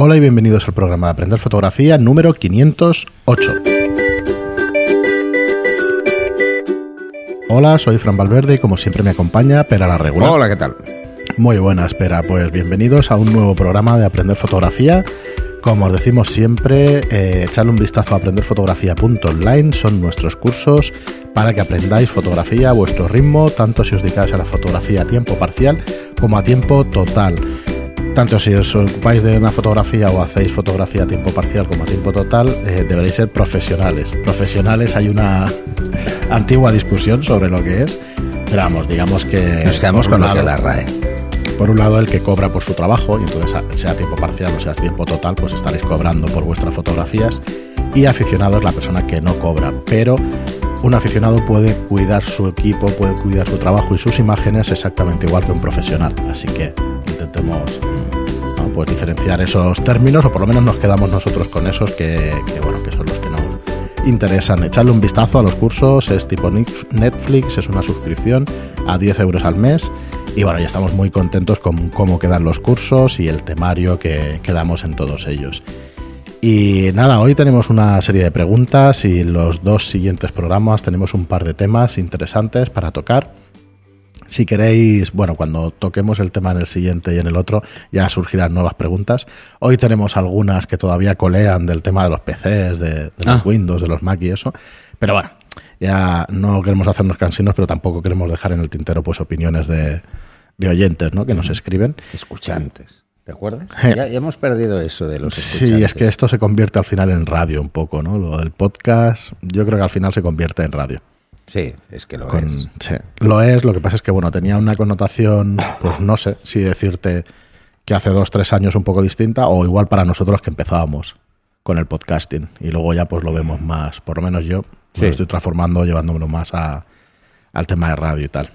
Hola y bienvenidos al programa de Aprender Fotografía número 508. Hola, soy Fran Valverde y como siempre me acompaña Pera la Regular. Hola, ¿qué tal? Muy buena, espera. Pues bienvenidos a un nuevo programa de Aprender Fotografía. Como os decimos siempre, eh, echarle un vistazo a aprenderfotografía.online. Son nuestros cursos para que aprendáis fotografía a vuestro ritmo, tanto si os dedicáis a la fotografía a tiempo parcial como a tiempo total tanto si os ocupáis de una fotografía o hacéis fotografía a tiempo parcial como a tiempo total, eh, deberéis ser profesionales. Profesionales hay una antigua discusión sobre lo que es, pero vamos, digamos que... Nos quedamos con lo de la RAE. Por un lado, el que cobra por su trabajo, y entonces sea tiempo parcial o sea tiempo total, pues estaréis cobrando por vuestras fotografías. Y aficionado es la persona que no cobra, pero un aficionado puede cuidar su equipo, puede cuidar su trabajo y sus imágenes exactamente igual que un profesional. Así que intentemos pues diferenciar esos términos o por lo menos nos quedamos nosotros con esos que, bueno que son los que nos interesan. Echarle un vistazo a los cursos, es tipo Netflix, es una suscripción a 10 euros al mes y bueno, ya estamos muy contentos con cómo quedan los cursos y el temario que, que damos en todos ellos. Y nada, hoy tenemos una serie de preguntas y los dos siguientes programas tenemos un par de temas interesantes para tocar. Si queréis, bueno, cuando toquemos el tema en el siguiente y en el otro, ya surgirán nuevas preguntas. Hoy tenemos algunas que todavía colean del tema de los PCs, de, los ah. Windows, de los Mac y eso. Pero bueno, ya no queremos hacernos cansinos, pero tampoco queremos dejar en el tintero pues opiniones de, oyentes, ¿no? Que nos escriben. Escuchantes. ¿De acuerdo? Ya, hemos perdido eso de los escuchantes. Sí, es que esto se convierte al final en radio un poco, ¿no? Lo del podcast, yo creo que al final se convierte en radio. Sí, es que lo es. Sí, lo es. Lo que pasa es que, bueno, tenía una connotación, pues no sé si decirte que hace dos, tres años un poco distinta o igual para nosotros que empezábamos con el podcasting y luego ya pues lo vemos más, por lo menos yo lo estoy transformando, llevándomelo más a, al tema de radio y tal.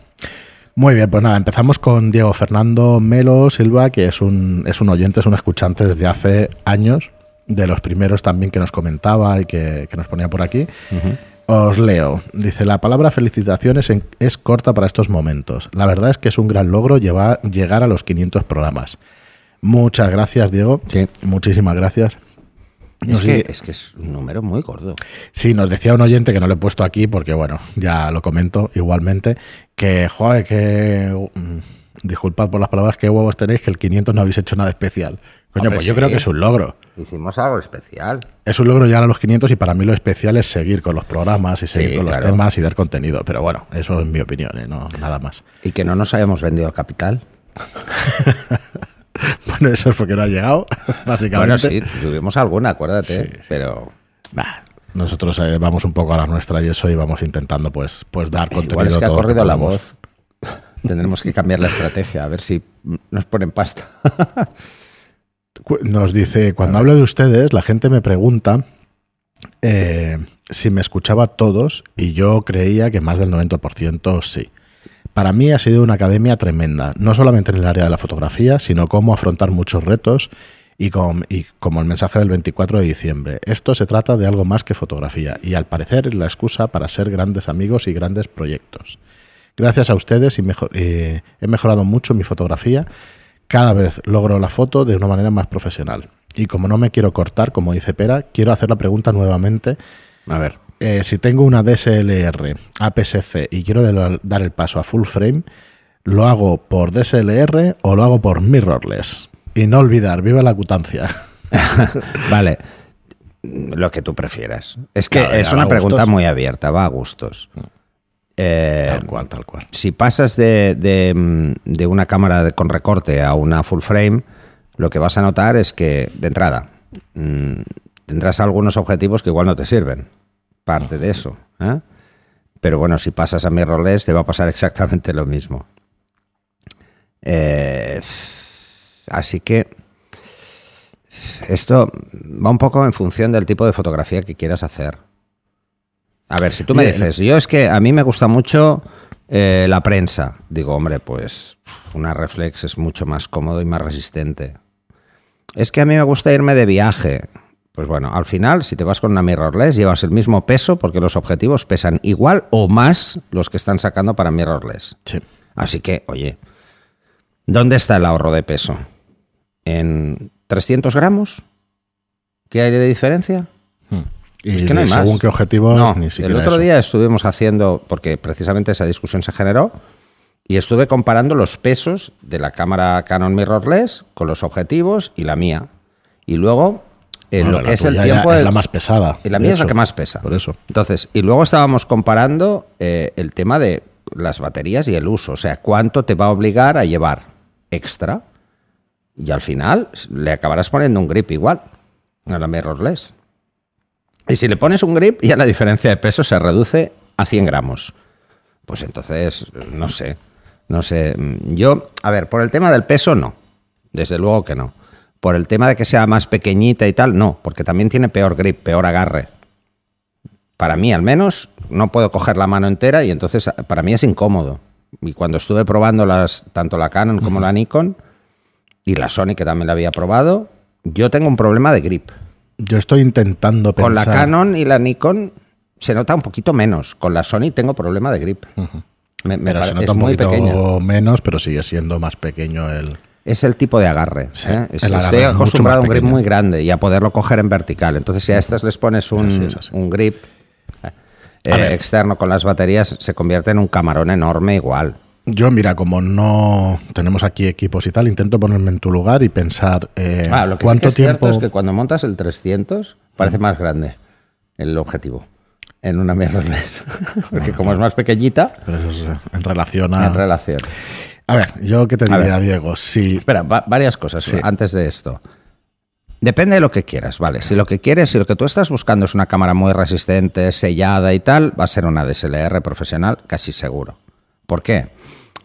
Muy bien, pues nada, empezamos con Diego Fernando Melo Silva, que es un, es un oyente, es un escuchante desde hace años, de los primeros también que nos comentaba y que, nos ponía por aquí. Os leo. Dice, la palabra felicitaciones es corta para estos momentos. La verdad es que es un gran logro llevar, llegar a los 500 programas. Muchas gracias, Diego. Sí. Muchísimas gracias. Es que, es que, es un número muy gordo. Sí, nos decía un oyente que no lo he puesto aquí porque, bueno, ya lo comento igualmente, que, joder, que... Mm, disculpad por las palabras, que huevos tenéis que el 500 no habéis hecho nada especial. Coño, pues yo creo que es un logro. Hicimos algo especial. Es un logro llegar a los 500 y para mí lo especial es seguir con los programas y seguir con los temas y dar contenido. Pero bueno, eso es mi opinión, ¿eh? no nada más. ¿Y que no nos hayamos vendido al capital? bueno, eso es porque no ha llegado, básicamente. Bueno, sí, tuvimos alguna, acuérdate, pero... nosotros eh, vamos un poco a la nuestra y eso y vamos intentando pues, pues dar contenido. Igual es que ha corrido la voz. Tendremos que cambiar la estrategia, a ver si nos ponen pasta. Nos dice, cuando hablo de ustedes, la gente me pregunta eh, si me escuchaba todos y yo creía que más del 90% sí. Para mí ha sido una academia tremenda, no solamente en el área de la fotografía, sino cómo afrontar muchos retos y, y, como el mensaje del 24 de diciembre. Esto se trata de algo más que fotografía y al parecer es la excusa para ser grandes amigos y grandes proyectos. Gracias a ustedes y eh, he mejorado mucho mi fotografía cada vez logro la foto de una manera más profesional. Y como no me quiero cortar, como dice Pera, quiero hacer la pregunta nuevamente. A ver. Eh, si tengo una DSLR APS-C y quiero dar el paso a full frame, ¿lo hago por DSLR o lo hago por mirrorless? Y no olvidar, viva la cutancia. vale. Lo que tú prefieras. Es que es una pregunta muy abierta, va a gustos. Eh, tal cual, tal cual. Si pasas de, de, una cámara con recorte a una full frame, lo que vas a notar es que, de entrada, mm, tendrás algunos objetivos que igual no te sirven. Parte de eso. ¿eh? Pero bueno, si pasas a mirrorless, te va a pasar exactamente lo mismo. Eh, así que esto va un poco en función del tipo de fotografía que quieras hacer. A ver, si tú me dices, yo es que a mí me gusta mucho eh, la prensa. Digo, hombre, pues una reflex es mucho más cómodo y más resistente. Es que a mí me gusta irme de viaje. Pues bueno, al final, si te vas con una mirrorless, llevas el mismo peso porque los objetivos pesan igual o más los que están sacando para mirrorless. Sí. Así que, oye, ¿dónde está el ahorro de peso? En 300 gramos. ¿Qué hay de diferencia? Y Es que no hay más. según qué objetivo, No, ni el siquiera otro eso. día estuvimos haciendo, porque precisamente esa discusión se generó, y estuve comparando los pesos de la cámara Canon mirrorless con los objetivos y la mía. Y luego, en Bueno, lo que es el tiempo... es la más pesada. y la mía es la que más pesa. Por eso. Entonces, y luego estábamos comparando eh, el tema de las baterías y el uso, o sea, cuánto te va a obligar a llevar extra. Y al final le acabarás poniendo un grip igual a la mirrorless. Y si le pones un grip, ya la diferencia de peso se reduce a 100 gramos. Pues entonces, no sé, no sé. Mm, Yo, a ver, por el tema del peso, no. Desde luego que no. Por el tema de que sea más pequeñita y tal, no, porque también tiene peor grip, peor agarre. Para mí, al menos, no puedo coger la mano entera y entonces para mí es incómodo. Y cuando estuve probando las, tanto la Canon como la Nikon y la Sony, que también la había probado, yo tengo un problema de grip. Yo estoy intentando pensar. Con la Canon y la Nikon se nota un poquito menos. Con la Sony tengo problema de grip. Me, me Pero se nota un poquito pequeño. menos, pero sigue siendo más pequeño el. Es el tipo de agarre. Sí, ¿eh? Es- el agarre estoy acostumbrado a un grip muy grande y a poderlo coger en vertical. Entonces, si a estas les pones un, Es así, es así. un grip eh, externo con las baterías, se convierte en un camarón enorme igual. Yo, mira, como no tenemos aquí equipos y tal, intento ponerme en tu lugar y pensar eh, Ah, lo que sí cuánto que es tiempo. cierto es que cuando montas el 300 parece más grande el objetivo en una mirrorless. Porque como es más pequeñita, Pero eso es, eh, en relación a. en relación. A ver, yo qué te diría. Diego. Si Espera, va- varias cosas Sí. antes de esto. Depende de lo que quieras, ¿vale? Si lo que quieres, si lo que tú estás buscando es una cámara muy resistente, sellada y tal, va a ser una DSLR profesional, casi seguro. ¿Por qué?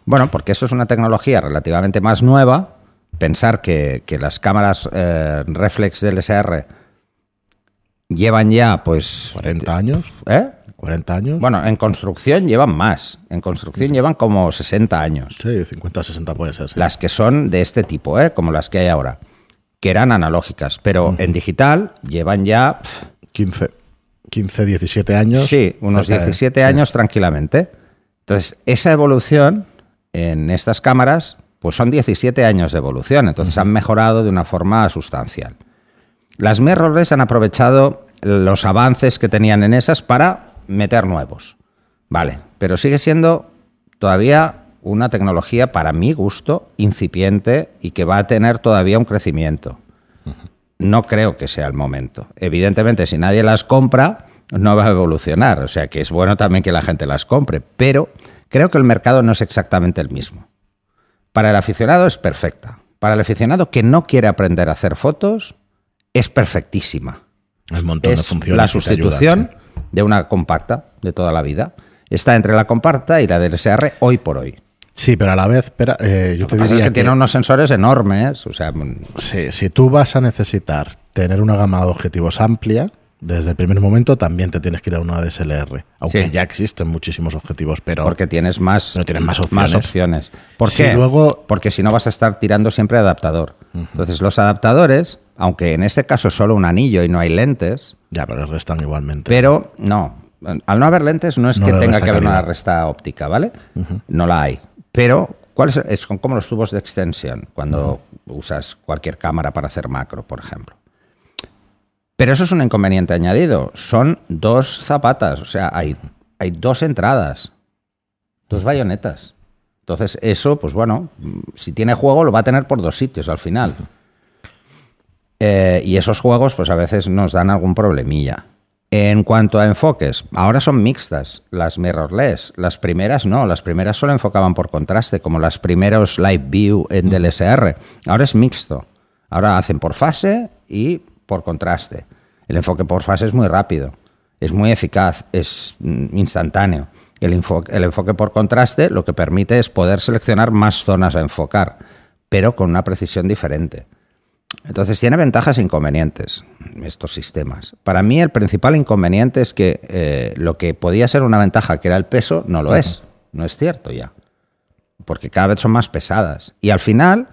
Bueno, porque esto es una tecnología relativamente más nueva. Pensar que, que las cámaras eh, reflex DSLR llevan ya, pues... 40 años, ¿Eh? 40 años. Bueno, en construcción llevan más. En construcción llevan como 60 años. Sí, 50, 60 puede ser. sí. Las que son de este tipo, ¿eh? como las que hay ahora, que eran analógicas, pero en digital llevan ya, pf, 15, 15, 17 años. sí, unos cerca de- 17 años tranquilamente. Entonces, esa evolución en estas cámaras, pues son 17 años de evolución, entonces han mejorado de una forma sustancial. Las mirrorless han aprovechado los avances que tenían en esas para meter nuevos. Vale, pero sigue siendo todavía una tecnología, para mi gusto, incipiente y que va a tener todavía un crecimiento. No creo que sea el momento. Evidentemente, si nadie las compra, no va a evolucionar. O sea que es bueno también que la gente las compre. Pero creo que el mercado no es exactamente el mismo. Para el aficionado es perfecta. Para el aficionado que no quiere aprender a hacer fotos, es perfectísima. Hay un montón de Es funciones. la sustitución sí. de una compacta de toda la vida. Está entre la compacta y la DSR hoy por hoy. Sí, pero a la vez, eh, yo Lo te pasa es diría que, tiene unos sensores enormes. O sea, Sí, si tú vas a necesitar tener una gama de objetivos amplia, desde el primer momento también te tienes que ir a una DSLR. Aunque Sí. ya existen muchísimos objetivos, pero porque tienes más, Pero tienes más opciones. opciones. ¿Por Si qué? luego- Porque si no vas a estar tirando siempre adaptador. Entonces, los adaptadores, aunque en este caso solo un anillo y no hay lentes, ya, pero restan igualmente. pero no. Al no haber lentes no es No que tenga que haber una resta óptica, ¿vale? No la hay. Pero, ¿cuál es? Es como los tubos de extensión, cuando usas cualquier cámara para hacer macro, por ejemplo. Pero eso es un inconveniente añadido. Son dos zapatas, o sea, hay, hay dos entradas, dos bayonetas. Entonces, eso, pues bueno, mm, si tiene juego, lo va a tener por dos sitios al final. Eh, y esos juegos, pues a veces nos dan algún problemilla. En cuanto a enfoques, ahora son mixtas las mirrorless. Las primeras no, las primeras solo enfocaban por contraste, como las primeros Live View en DLSR. Ahora es mixto. Ahora hacen por fase y por contraste. El enfoque por fase es muy rápido, es muy eficaz, es mm, instantáneo. El, info- el enfoque por contraste lo que permite es poder seleccionar más zonas a enfocar, pero con una precisión diferente. Entonces tiene ventajas e inconvenientes estos sistemas. Para mí el principal inconveniente es que eh, lo que podía ser una ventaja, que era el peso, no lo es. No es cierto ya. Porque cada vez son más pesadas. Y al final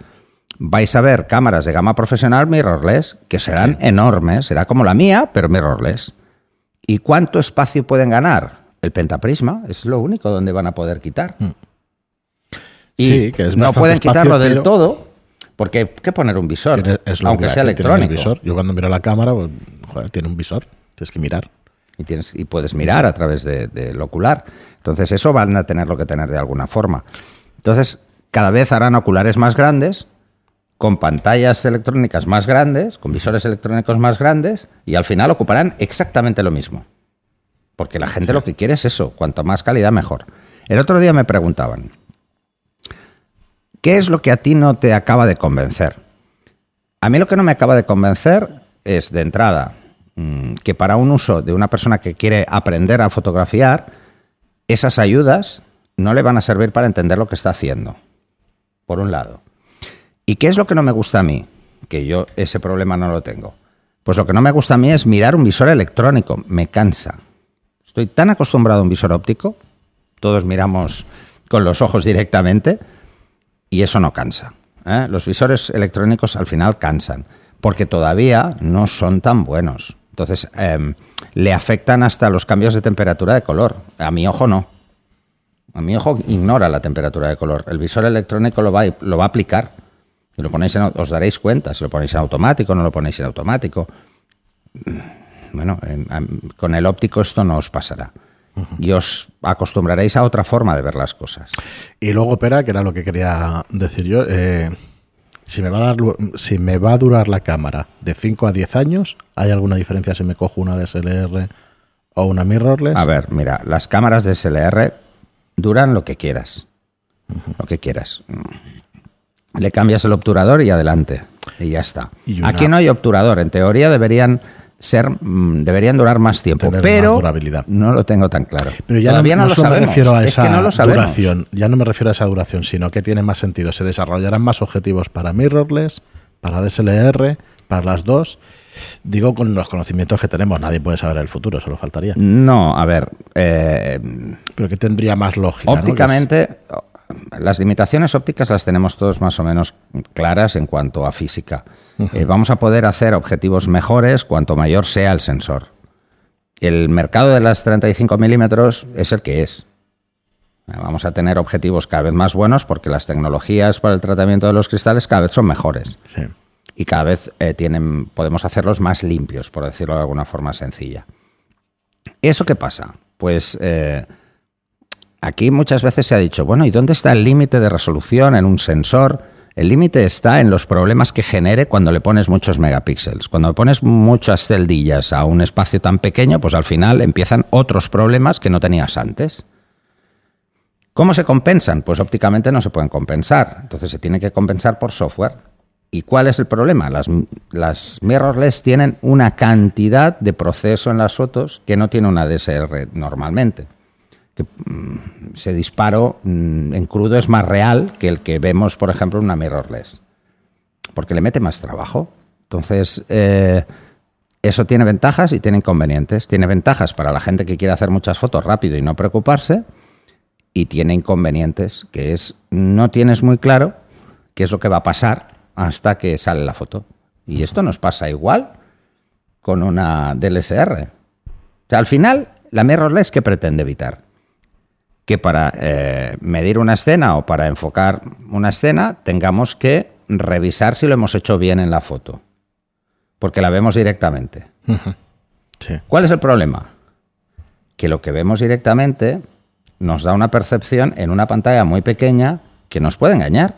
vais a ver cámaras de gama profesional mirrorless que serán enormes. Será como la mía, pero mirrorless. ¿Y cuánto espacio pueden ganar? El pentaprisma es lo único donde van a poder quitar. Y Sí, que es no pueden espacio, quitarlo del todo, ¿Por qué, poner un visor? Tiene- es lo aunque que sea electrónico. visor. Yo cuando miro la cámara, pues, joder, tiene un visor. Tienes que mirar. y, tienes, y puedes mirar a través de- del ocular. Entonces, eso van a tenerlo que tener de alguna forma. Entonces, cada vez harán oculares más grandes, con pantallas electrónicas más grandes, con visores electrónicos más grandes, y al final ocuparán exactamente lo mismo. Porque la gente lo que quiere es eso, cuanto más calidad mejor. El otro día me preguntaban, ¿qué es lo que a ti no te acaba de convencer? A mí lo que no me acaba de convencer es, de entrada, mm, que para un uso de una persona que quiere aprender a fotografiar, esas ayudas no le van a servir para entender lo que está haciendo, por un lado. ¿Y qué es lo que no me gusta a mí? Que yo ese problema no lo tengo. Pues lo que no me gusta a mí es mirar un visor electrónico, me cansa. Estoy tan acostumbrado a un visor óptico, todos miramos con los ojos directamente, y eso no cansa. ¿eh? Los visores electrónicos al final cansan, porque todavía no son tan buenos. Entonces, em, le afectan hasta los cambios de temperatura de color. A mi ojo no. A mi ojo ignora la temperatura de color. El visor electrónico lo va, a- lo va a aplicar. Y lo ponéis en, os daréis cuenta si lo ponéis en automático, no lo ponéis en automático. Bueno, en- am- con el óptico esto no os pasará. Y os acostumbraréis a otra forma de ver las cosas. Y luego, opera, que era lo que quería decir yo, eh, si, me va a dar, lu- si me va a durar la cámara de 5 a 10 años, ¿hay alguna diferencia si me cojo una DSLR o una mirrorless? A ver, mira, las cámaras de SLR duran lo que quieras. Lo que quieras. Le cambias el obturador y adelante. Y ya está. Y una- Aquí no hay obturador. En teoría deberían ser mm, deberían durar más tiempo. Tener pero más durabilidad. no lo tengo tan claro. Pero ya Todavía no, no, no lo me refiero a Es esa no duración, ya no me refiero a esa duración, sino que tiene más sentido. Se desarrollarán más objetivos para mirrorless, para DSLR, para las dos. Digo con los conocimientos que tenemos, nadie puede saber el futuro, solo faltaría. No, a ver. eh, Pero que tendría más lógica. ¿no? Las limitaciones ópticas las tenemos todos más o menos claras en cuanto a física. Eh, vamos a poder hacer objetivos mejores cuanto mayor sea el sensor. El mercado de las 35 milímetros es el que es. Eh, Vamos a tener objetivos cada vez más buenos porque las tecnologías para el tratamiento de los cristales cada vez son mejores Sí. y cada vez eh, tienen, podemos hacerlos más limpios, por decirlo de alguna forma sencilla. ¿Eso qué pasa? Pues eh, aquí muchas veces se ha dicho, bueno, ¿y dónde está el límite de resolución en un sensor? El límite está en los problemas que genere cuando le pones muchos megapíxeles. Cuando le pones muchas celdillas a un espacio tan pequeño, pues al final empiezan otros problemas que no tenías antes. ¿Cómo se compensan? Pues ópticamente no se pueden compensar. Entonces se tiene que compensar por software. ¿Y cuál es el problema? Las, mirrorless tienen una cantidad de proceso en las fotos que no tiene una DSR normalmente. Que, mm, ese disparo mm, en crudo es más real que el que vemos, por ejemplo, en una mirrorless. Porque le mete más trabajo. Entonces, eh, eso tiene ventajas y tiene inconvenientes. Tiene ventajas para la gente que quiere hacer muchas fotos rápido y no preocuparse. Y tiene inconvenientes, que es no tienes muy claro qué es lo que va a pasar hasta que sale la foto. Y esto nos pasa igual con una DLSR. O sea, al final, la mirrorless, ¿qué pretende evitar? Que para eh, medir una escena o para enfocar una escena tengamos que revisar si lo hemos hecho bien en la foto. Porque la vemos directamente. Sí. ¿Cuál es el problema? Que lo que vemos directamente nos da una percepción en una pantalla muy pequeña que nos puede engañar.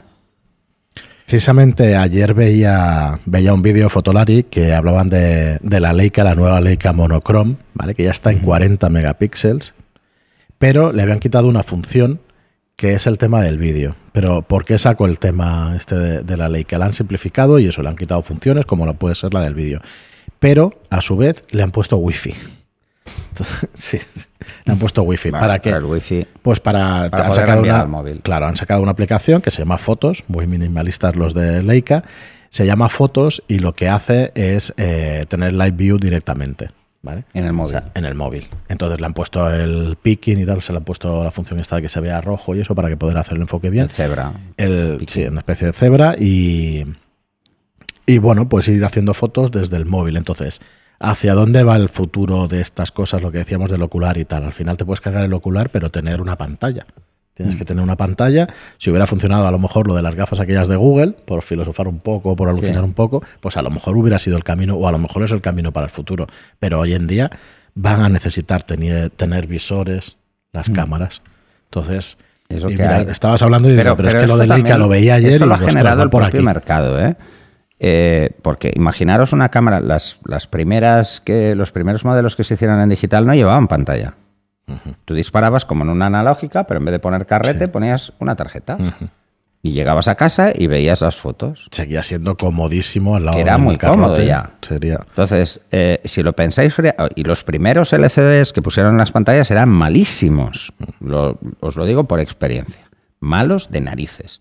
Precisamente ayer veía, veía un vídeo Fotolari que hablaban de, de la Leica, la nueva Leica Monochrome, ¿vale? que ya está en 40 megapíxeles, pero le habían quitado una función que es el tema del vídeo. Pero ¿por qué saco el tema este de, de la Leica? La han simplificado y eso, le han quitado funciones como lo puede ser la del vídeo. Pero a su vez le han puesto wifi. Entonces, sí, le han puesto wifi. Vale, ¿Para qué? el wifi- Pues para, Para han sacado una, al móvil. Claro, han sacado una aplicación que se llama Fotos, muy minimalistas los de Leica. Se llama Fotos y lo que hace es eh, tener Live View directamente. ¿Vale? En el móvil. O sea, en el móvil. Entonces le han puesto el picking y tal, se le han puesto la función esta de que se vea rojo y eso para que poder hacer el enfoque bien. El cebra. El, sí, una especie de cebra y, y bueno, pues ir haciendo fotos desde el móvil. Entonces, ¿hacia dónde va el futuro de estas cosas? Lo que decíamos del ocular y tal. Al final te puedes cargar el ocular, pero tener una pantalla. Tienes que tener una pantalla. Si hubiera funcionado a lo mejor lo de las gafas aquellas de Google, por filosofar un poco, por alucinar Sí. un poco, pues a lo mejor hubiera sido el camino, o a lo mejor es el camino para el futuro. Pero hoy en día van a necesitar tener, tener visores, las cámaras. Entonces, y mira, estabas hablando y digo, pero, es que lo de Leica lo veía ayer Eso y lo ha generado el por propio aquí. mercado, ¿eh? Eh, porque imaginaros una cámara, las, las primeras que, los primeros modelos que se hicieron en digital no llevaban pantalla. Tú disparabas como en una analógica, pero en vez de poner carrete ponías una tarjeta. Y llegabas a casa y veías las fotos. Seguía siendo comodísimo al lado Que era muy cómodo ya. Sería. Entonces, eh, si lo pensáis, fría- y los primeros LCDs que pusieron en las pantallas eran malísimos. Lo- os lo digo por experiencia. Malos de narices.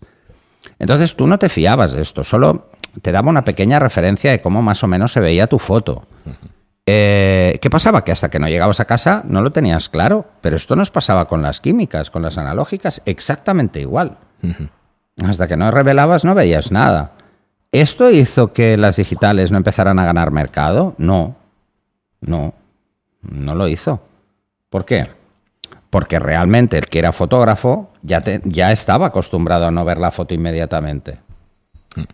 Entonces tú no te fiabas de esto, solo te daba una pequeña referencia de cómo más o menos se veía tu foto. Eh, ¿Qué pasaba? Que hasta que no llegabas a casa no lo tenías claro, pero esto nos pasaba con las químicas, con las analógicas, exactamente igual. Hasta que no revelabas no veías nada. ¿Esto hizo que las digitales no empezaran a ganar mercado? No, no, no lo hizo. ¿Por qué? Porque realmente el que era fotógrafo ya, te- ya estaba acostumbrado a no ver la foto inmediatamente.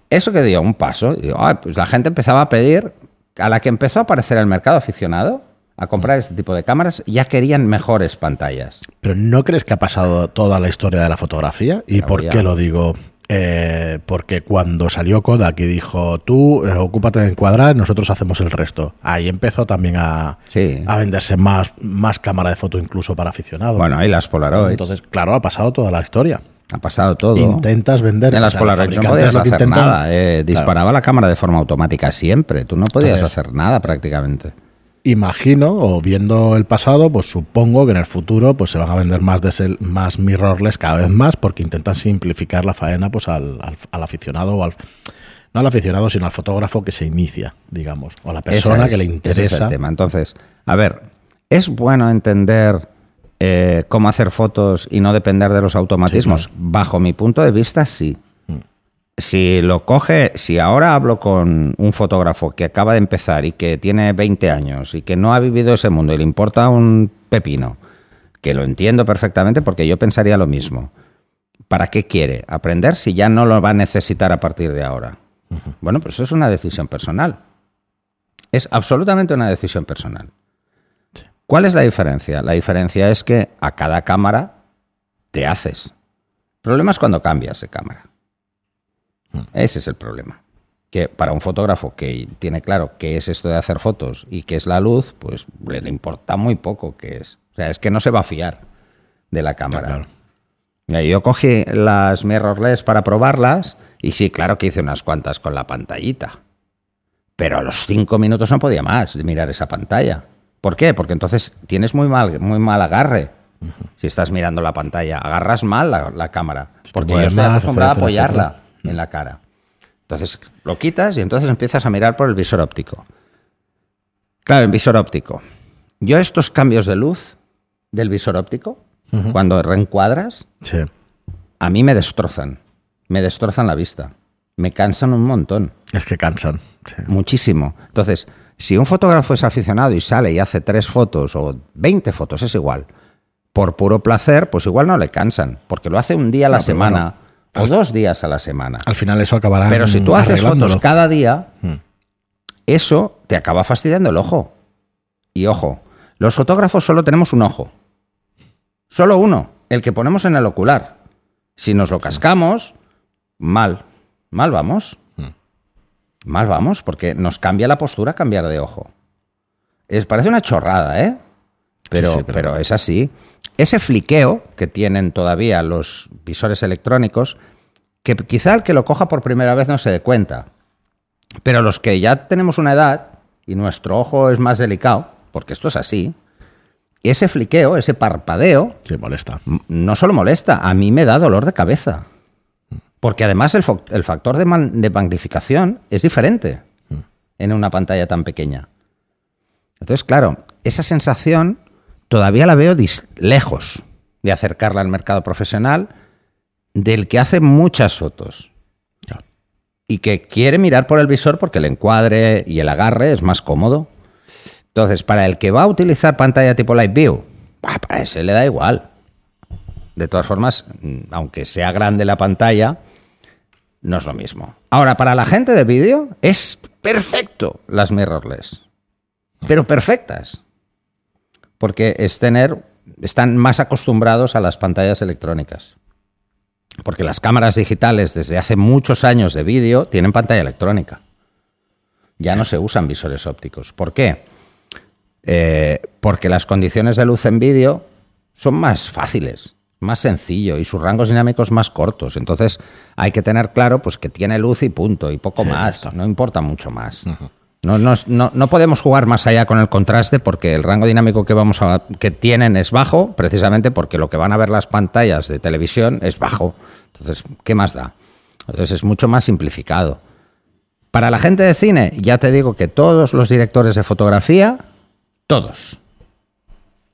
Eso que dio un paso, y digo, "Ah, pues la gente empezaba a pedir, a la que empezó a aparecer el mercado aficionado, a comprar este tipo de cámaras, ya querían mejores pantallas. Pero ¿no crees que ha pasado toda la historia de la fotografía? ¿Y Ya, por qué lo digo? Eh, porque cuando salió Kodak y dijo, tú eh, ocúpate de encuadrar, nosotros hacemos el resto. Ahí empezó también a, Sí. a venderse más, más cámara de foto incluso para aficionados. Bueno, y las Polaroid. Entonces, claro, ha pasado toda la historia. Ha pasado todo. Intentas vender. En las o sea, Polaroid no podías hacer intentan- nada. eh, disparaba la cámara de forma automática siempre. Tú no podías Entonces- hacer nada prácticamente. imagino, o viendo el pasado, pues supongo que en el futuro pues se van a vender más de más mirrorless cada vez más porque intentan simplificar la faena pues al, al- al aficionado o al no al aficionado, sino al fotógrafo que se inicia, digamos, o a la persona que le es- ese es el interesa. tema. Entonces, a ver, ¿es bueno entender eh, cómo hacer fotos y no depender de los automatismos? Sí, Bajo mi punto de vista, sí. Mm. Si lo coge, si ahora hablo con un fotógrafo que acaba de empezar y que tiene 20 años y que no ha vivido ese mundo y le importa un pepino, que lo entiendo perfectamente porque yo pensaría lo mismo. ¿Para qué quiere aprender si ya no lo va a necesitar a partir de ahora? Bueno, pues eso es una decisión personal. Es absolutamente una decisión personal. ¿Cuál es la diferencia? La diferencia es que a cada cámara te haces. El problema es cuando cambias de cámara. Ese es el problema. Que para un fotógrafo que tiene claro qué es esto de hacer fotos y qué es la luz, pues le importa muy poco qué es. O sea, es que no se va a fiar de la cámara. claro. Mira, yo cogí las mirrorless para probarlas y sí, claro que hice unas cuantas con la pantallita. Pero a los cinco minutos no podía más de mirar esa pantalla. ¿Por qué? Porque entonces tienes muy mal, muy mal agarre. Si estás mirando la pantalla, agarras mal la, la cámara. Porque yo estoy acostumbrado a apoyarla en la cara. Entonces lo quitas y entonces empiezas a mirar por el visor óptico. Claro, el visor óptico. Yo estos cambios de luz del visor óptico, cuando reencuadras, Sí. a mí me destrozan. Me destrozan la vista. Me cansan un montón. Es que cansan. sí. Muchísimo. Entonces, si un fotógrafo es aficionado y sale y hace tres fotos o 20 fotos, es igual. Por puro placer, pues igual no le cansan. Porque lo hace un día a la No, pero semana o dos días a la semana. Al final eso acabará Pero si tú haces fotos cada día, Mm. eso te acaba fastidiando el ojo. Y ojo, los fotógrafos solo tenemos un ojo. Solo uno, el que ponemos en el ocular. Si nos lo cascamos, mal. Mal vamos. Mal vamos, porque nos cambia la postura cambiar de ojo. Es, parece una chorrada, ¿eh? Pero, Sí, sí, pero... pero- es así. Ese fliqueo que tienen todavía los visores electrónicos, que quizá el que lo coja por primera vez no se dé cuenta. Pero los que ya tenemos una edad y nuestro ojo es más delicado, porque esto es así, ese fliqueo, ese parpadeo, Sí, molesta. no solo molesta, a mí me da dolor de cabeza. Porque además el, factor de, man- de magnificación es diferente en una pantalla tan pequeña. Entonces, claro, esa sensación todavía la veo lejos de acercarla al mercado profesional del que hace muchas fotos y que quiere mirar por el visor porque el encuadre y el agarre es más cómodo. Entonces, para el que va a utilizar pantalla tipo Live View, para ese le da igual. De todas formas, mm, aunque sea grande la pantalla, no es lo mismo. Ahora, para la gente de vídeo, es perfecto las mirrorless. Pero perfectas. Porque es tener, están más acostumbrados a las pantallas electrónicas. Porque las cámaras digitales desde hace muchos años de vídeo tienen pantalla electrónica. Ya no se usan visores ópticos. ¿Por qué? Eh, porque las condiciones de luz en vídeo son más fáciles, más sencillo y sus rangos dinámicos más cortos. Entonces hay que tener claro pues, que tiene luz y punto, y poco más. No importa mucho más. No, no, podemos jugar más allá con el contraste porque el rango dinámico que, vamos a, que tienen es bajo, precisamente porque lo que van a ver las pantallas de televisión es bajo. Entonces, ¿qué más da? Entonces es mucho más simplificado. Para la gente de cine, ya te digo que todos los directores de fotografía, todos,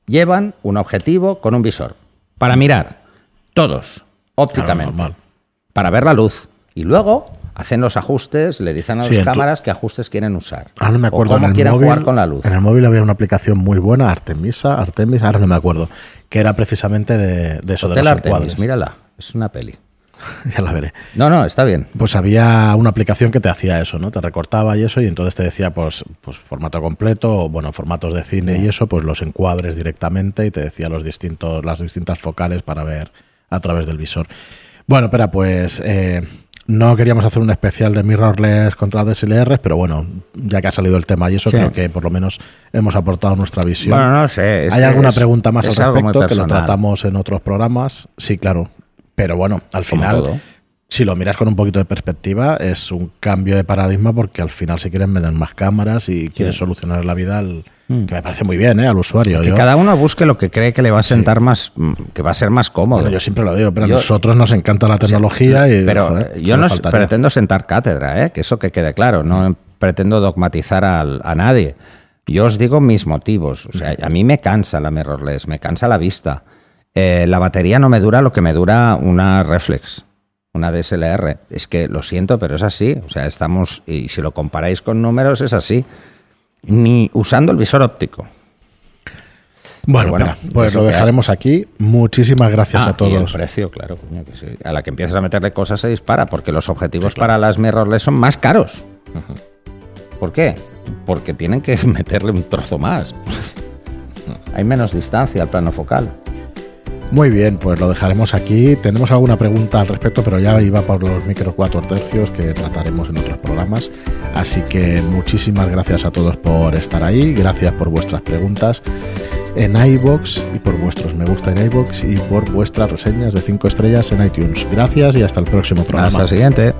llevan un objetivo con un visor. Para mirar, todos, ópticamente. para ver la luz. Y luego hacen los ajustes, le dicen a las cámaras qué ajustes quieren usar. Ahora no me acuerdo. cómo quieren jugar con la luz. En el móvil había una aplicación muy buena, Artemisa, Artemis, ahora no me acuerdo, que era precisamente de, de eso, de los Artemis, mírala, es una peli. ya la veré. No, no, está bien. Pues había una aplicación que te hacía eso, ¿no? Te recortaba y eso, y entonces te decía, pues, pues formato completo, o bueno, formatos de cine y eso, pues los encuadres directamente y te decía los distintos, las distintas focales para ver a través del visor. Bueno, espera, pues eh, no queríamos hacer un especial de mirrorless contra DSLR, pero bueno, ya que ha salido el tema y eso, creo que por lo menos hemos aportado nuestra visión. Bueno, no sé. ¿Hay alguna pregunta más al respecto que lo tratamos en otros programas? Sí, claro. Pero bueno, al final, si lo miras con un poquito de perspectiva, es un cambio de paradigma porque al final si quieren vender más cámaras y quieren solucionar la vida al Mm. Que me parece muy bien, ¿eh? Al usuario. Que cada uno busque lo que cree que le va a sentar más, mm, que va a ser más cómodo. yo siempre lo digo, pero a nosotros nos encanta la tecnología y... Pero yo no pretendo sentar cátedra, ¿eh? Que eso que quede claro, no pretendo dogmatizar a nadie. Yo os digo mis motivos. O sea, a mí me cansa la mirrorless, me cansa la vista. Eh, la batería no me dura lo que me dura una reflex, una DSLR. Es que lo siento, pero es así. O sea, estamos, y si lo comparáis con números, es así ni usando el visor óptico. Bueno, pues lo dejaremos aquí. Muchísimas gracias ah, a todos. Y el precio, claro, A la que empiezas a meterle cosas se dispara, porque los objetivos para las mirrorless son más caros. ¿Por qué? Porque tienen que meterle un trozo más. Hay menos distancia al plano focal. Muy bien, pues lo dejaremos aquí. Tenemos alguna pregunta al respecto, pero ya iba por los micro cuatro tercios que trataremos en otros programas. Así que muchísimas gracias a todos por estar ahí, gracias por vuestras preguntas en iBox y por vuestros me gusta en iBox y por vuestras reseñas de 5 estrellas en iTunes. Gracias y hasta el próximo programa. Hasta el siguiente.